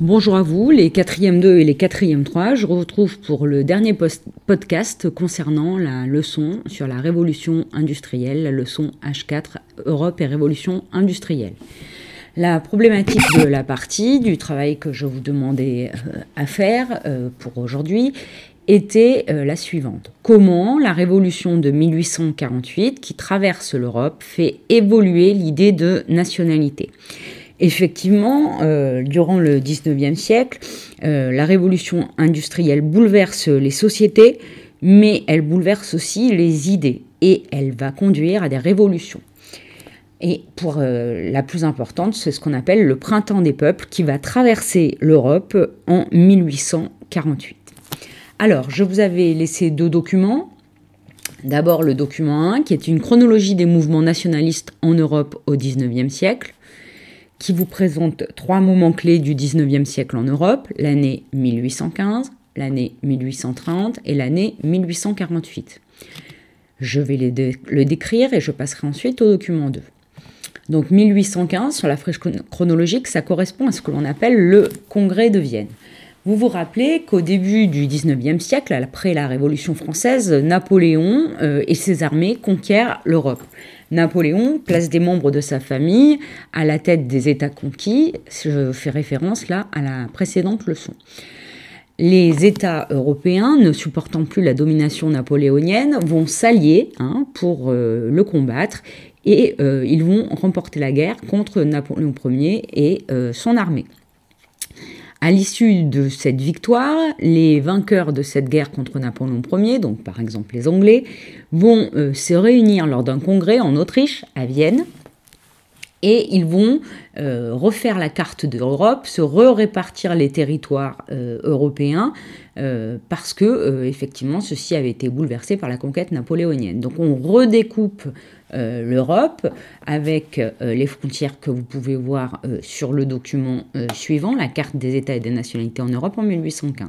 Bonjour à vous, les 4e 2 et les 4e 3. Je vous retrouve pour le dernier podcast concernant la leçon sur la révolution industrielle, la leçon H4 Europe et révolution industrielle. La problématique de la partie, du travail que je vous demandais euh, à faire euh, pour aujourd'hui, était euh, la suivante. Comment la révolution de 1848 qui traverse l'Europe fait évoluer l'idée de nationalité? Effectivement, euh, durant le 19e siècle, euh, la révolution industrielle bouleverse les sociétés, mais elle bouleverse aussi les idées et elle va conduire à des révolutions. Et pour la plus importante, c'est ce qu'on appelle le printemps des peuples qui va traverser l'Europe en 1848. Alors, je vous avais laissé deux documents. D'abord le document 1, qui est une chronologie des mouvements nationalistes en Europe au XIXe siècle, qui vous présente trois moments clés du XIXe siècle en Europe, l'année 1815, l'année 1830 et l'année 1848. Je vais le décrire et je passerai ensuite au document 2. Donc 1815, sur la fraîche chronologique, ça correspond à ce que l'on appelle le Congrès de Vienne. Vous vous rappelez qu'au début du XIXe siècle, après la Révolution française, Napoléon euh, et ses armées conquièrent l'Europe. Napoléon place des membres de sa famille à la tête des États conquis. Je fais référence là à la précédente leçon. Les États européens, ne supportant plus la domination napoléonienne, vont s'allier hein, pour euh, le combattre et euh, ils vont remporter la guerre contre Napoléon Ier et son armée. À l'issue de cette victoire, les vainqueurs de cette guerre contre Napoléon Ier, donc par exemple les Anglais, vont euh, se réunir lors d'un congrès en Autriche, à Vienne, et ils vont euh, refaire la carte d'Europe, se re-répartir les territoires euh, européens, parce que effectivement ceci avait été bouleversé par la conquête napoléonienne. Donc on redécoupe euh, l'Europe, avec euh, les frontières que vous pouvez voir euh, sur le document suivant, la carte des États et des nationalités en Europe en 1815.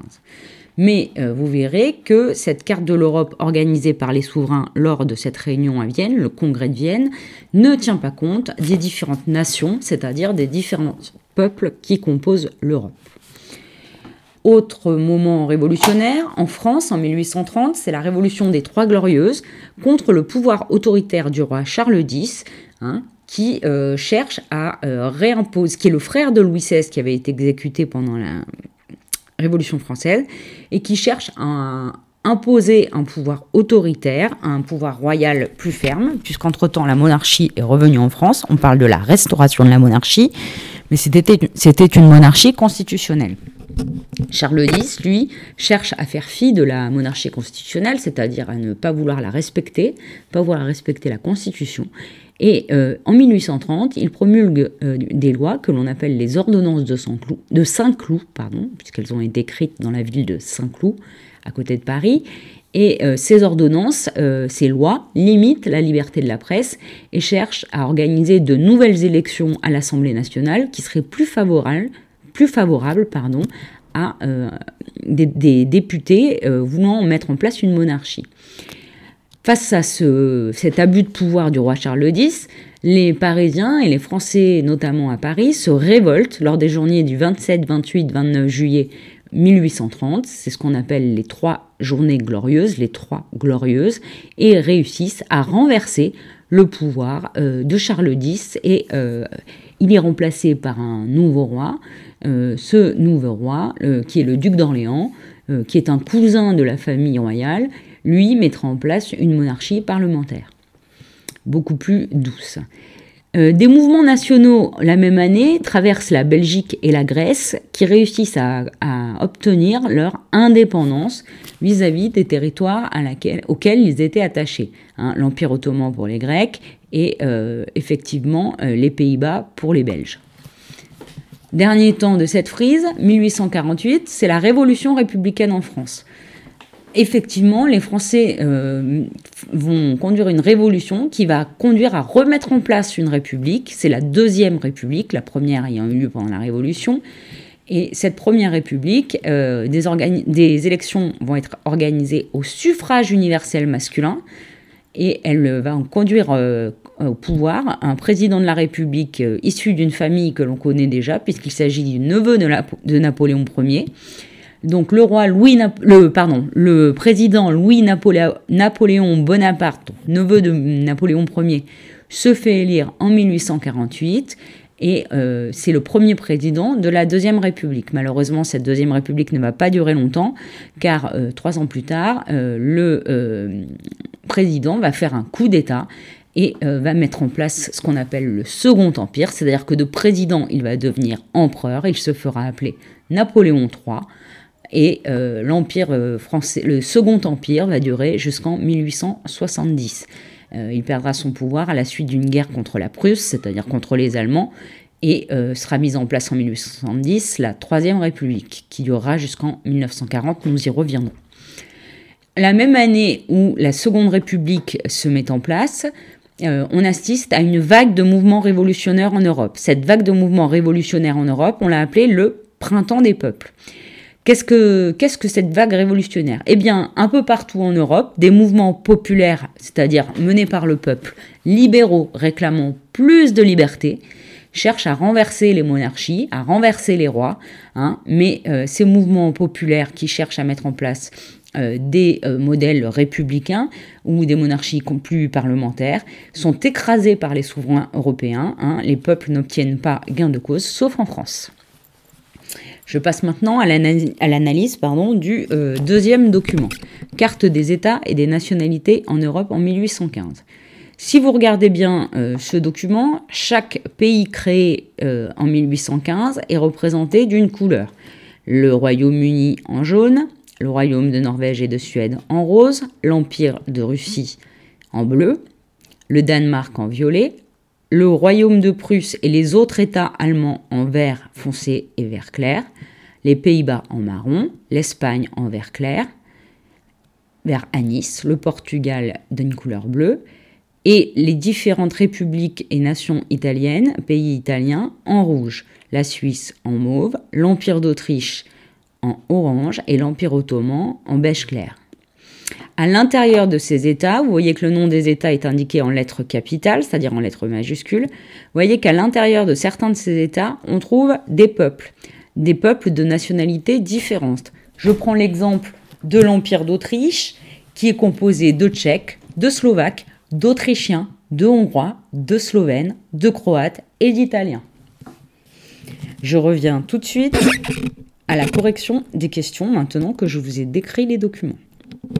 Mais vous verrez que cette carte de l'Europe organisée par les souverains lors de cette réunion à Vienne, le congrès de Vienne, ne tient pas compte des différentes nations, c'est-à-dire des différents peuples qui composent l'Europe. Autre moment révolutionnaire, en France, en 1830, c'est la révolution des Trois Glorieuses contre le pouvoir autoritaire du roi Charles X, hein, qui euh, cherche à euh, réimposer, qui est le frère de Louis XVI qui avait été exécuté pendant la Révolution française, et qui cherche à imposer un pouvoir autoritaire, un pouvoir royal plus ferme, puisqu'entre-temps la monarchie est revenue en France, on parle de la restauration de la monarchie, mais c'était une monarchie constitutionnelle. Charles X, lui, cherche à faire fi de la monarchie constitutionnelle, c'est-à-dire à ne pas vouloir la respecter, pas vouloir respecter la Constitution. Et euh, en 1830, il promulgue euh, des lois que l'on appelle les ordonnances de Saint-Cloud, pardon, puisqu'elles ont été écrites dans la ville de Saint-Cloud, à côté de Paris. Et euh, ces ordonnances, ces lois, limitent la liberté de la presse et cherchent à organiser de nouvelles élections à l'Assemblée nationale qui seraient plus favorables, plus favorables pardon, à euh, des, députés euh, voulant mettre en place une monarchie. Face à ce, cet abus de pouvoir du roi Charles X, les Parisiens et les Français, notamment à Paris, se révoltent lors des journées du 27, 28, 29 juillet 1830. C'est ce qu'on appelle les trois journées glorieuses, les trois glorieuses, et réussissent à renverser le pouvoir euh, de Charles X et il est remplacé par un nouveau roi euh, ce nouveau roi, euh, qui est le duc d'Orléans, euh, qui est un cousin de la famille royale, lui mettra en place une monarchie parlementaire, beaucoup plus douce. des mouvements nationaux la même année traversent la Belgique et la Grèce qui réussissent à, obtenir leur indépendance vis-à-vis des territoires auxquels ils étaient attachés. Hein, L'Empire ottoman pour les Grecs et effectivement les Pays-Bas pour les Belges. Dernier temps de cette frise, 1848, c'est la révolution républicaine en France. Effectivement, les Français euh, vont conduire une révolution qui va conduire à remettre en place une république. C'est la deuxième république, la première ayant eu lieu pendant la Révolution. Et cette première république, euh, des, élections vont être organisées au suffrage universel masculin. et elle va conduire au pouvoir un président de la République issu d'une famille que l'on connaît déjà, puisqu'il s'agit du neveu de, de Napoléon Ier. Donc le roi Louis, le, pardon, le président Louis Napoléon Bonaparte, neveu de Napoléon Ier, se fait élire en 1848 et euh, c'est le premier président de la Deuxième République. Malheureusement, cette Deuxième République ne va pas durer longtemps, car euh, trois ans plus tard, euh, le président va faire un coup d'État et va mettre en place ce qu'on appelle le Second Empire, c'est-à-dire que de président, il va devenir empereur, il se fera appeler Napoléon III, et l'empire français, le Second Empire va durer jusqu'en 1870. Euh, il perdra son pouvoir à la suite d'une guerre contre la Prusse, c'est-à-dire contre les Allemands, et euh, sera mise en place en 1870 la Troisième République, qui durera jusqu'en 1940, nous y reviendrons. La même année où la Seconde République se met en place, euh, on assiste à une vague de mouvements révolutionnaires en Europe. Cette vague de mouvements révolutionnaires en Europe, on l'a appelée le printemps des peuples. Qu'est-ce que, cette vague révolutionnaire? Eh bien, un peu partout en Europe, des mouvements populaires, c'est-à-dire menés par le peuple, libéraux réclamant plus de liberté, cherchent à renverser les monarchies, à renverser les rois, hein, mais euh, ces mouvements populaires qui cherchent à mettre en place euh, des euh, modèles républicains ou des monarchies plus parlementaires sont écrasés par les souverains européens. Hein. les peuples n'obtiennent pas gain de cause, sauf en France. Je passe maintenant à l'analyse du euh, deuxième document, Carte des États et des nationalités en Europe en 1815. Si vous regardez bien euh, ce document, chaque pays créé euh, en 1815 est représenté d'une couleur. Le Royaume-Uni en jaune, le Royaume de Norvège et de Suède en rose, l'Empire de Russie en bleu, le Danemark en violet, le royaume de Prusse et les autres États allemands en vert foncé et vert clair, les Pays-Bas en marron, l'Espagne en vert clair, vert anis, le Portugal d'une couleur bleue, et les différentes républiques et nations italiennes, pays italiens, en rouge, la Suisse en mauve, l'Empire d'Autriche en orange et l'Empire ottoman en beige clair. À l'intérieur de ces États, vous voyez que le nom des États est indiqué en lettres capitales, c'est-à-dire en lettres majuscules. Vous voyez qu'à l'intérieur de certains de ces États, on trouve des peuples, des peuples de nationalités différentes. Je prends l'exemple de l'Empire d'Autriche, qui est composé de Tchèques, de Slovaques, d'Autrichiens, de Hongrois, de Slovènes, de Croates et d'Italiens. Je reviens tout de suite à la correction des questions maintenant que je vous ai décrit les documents.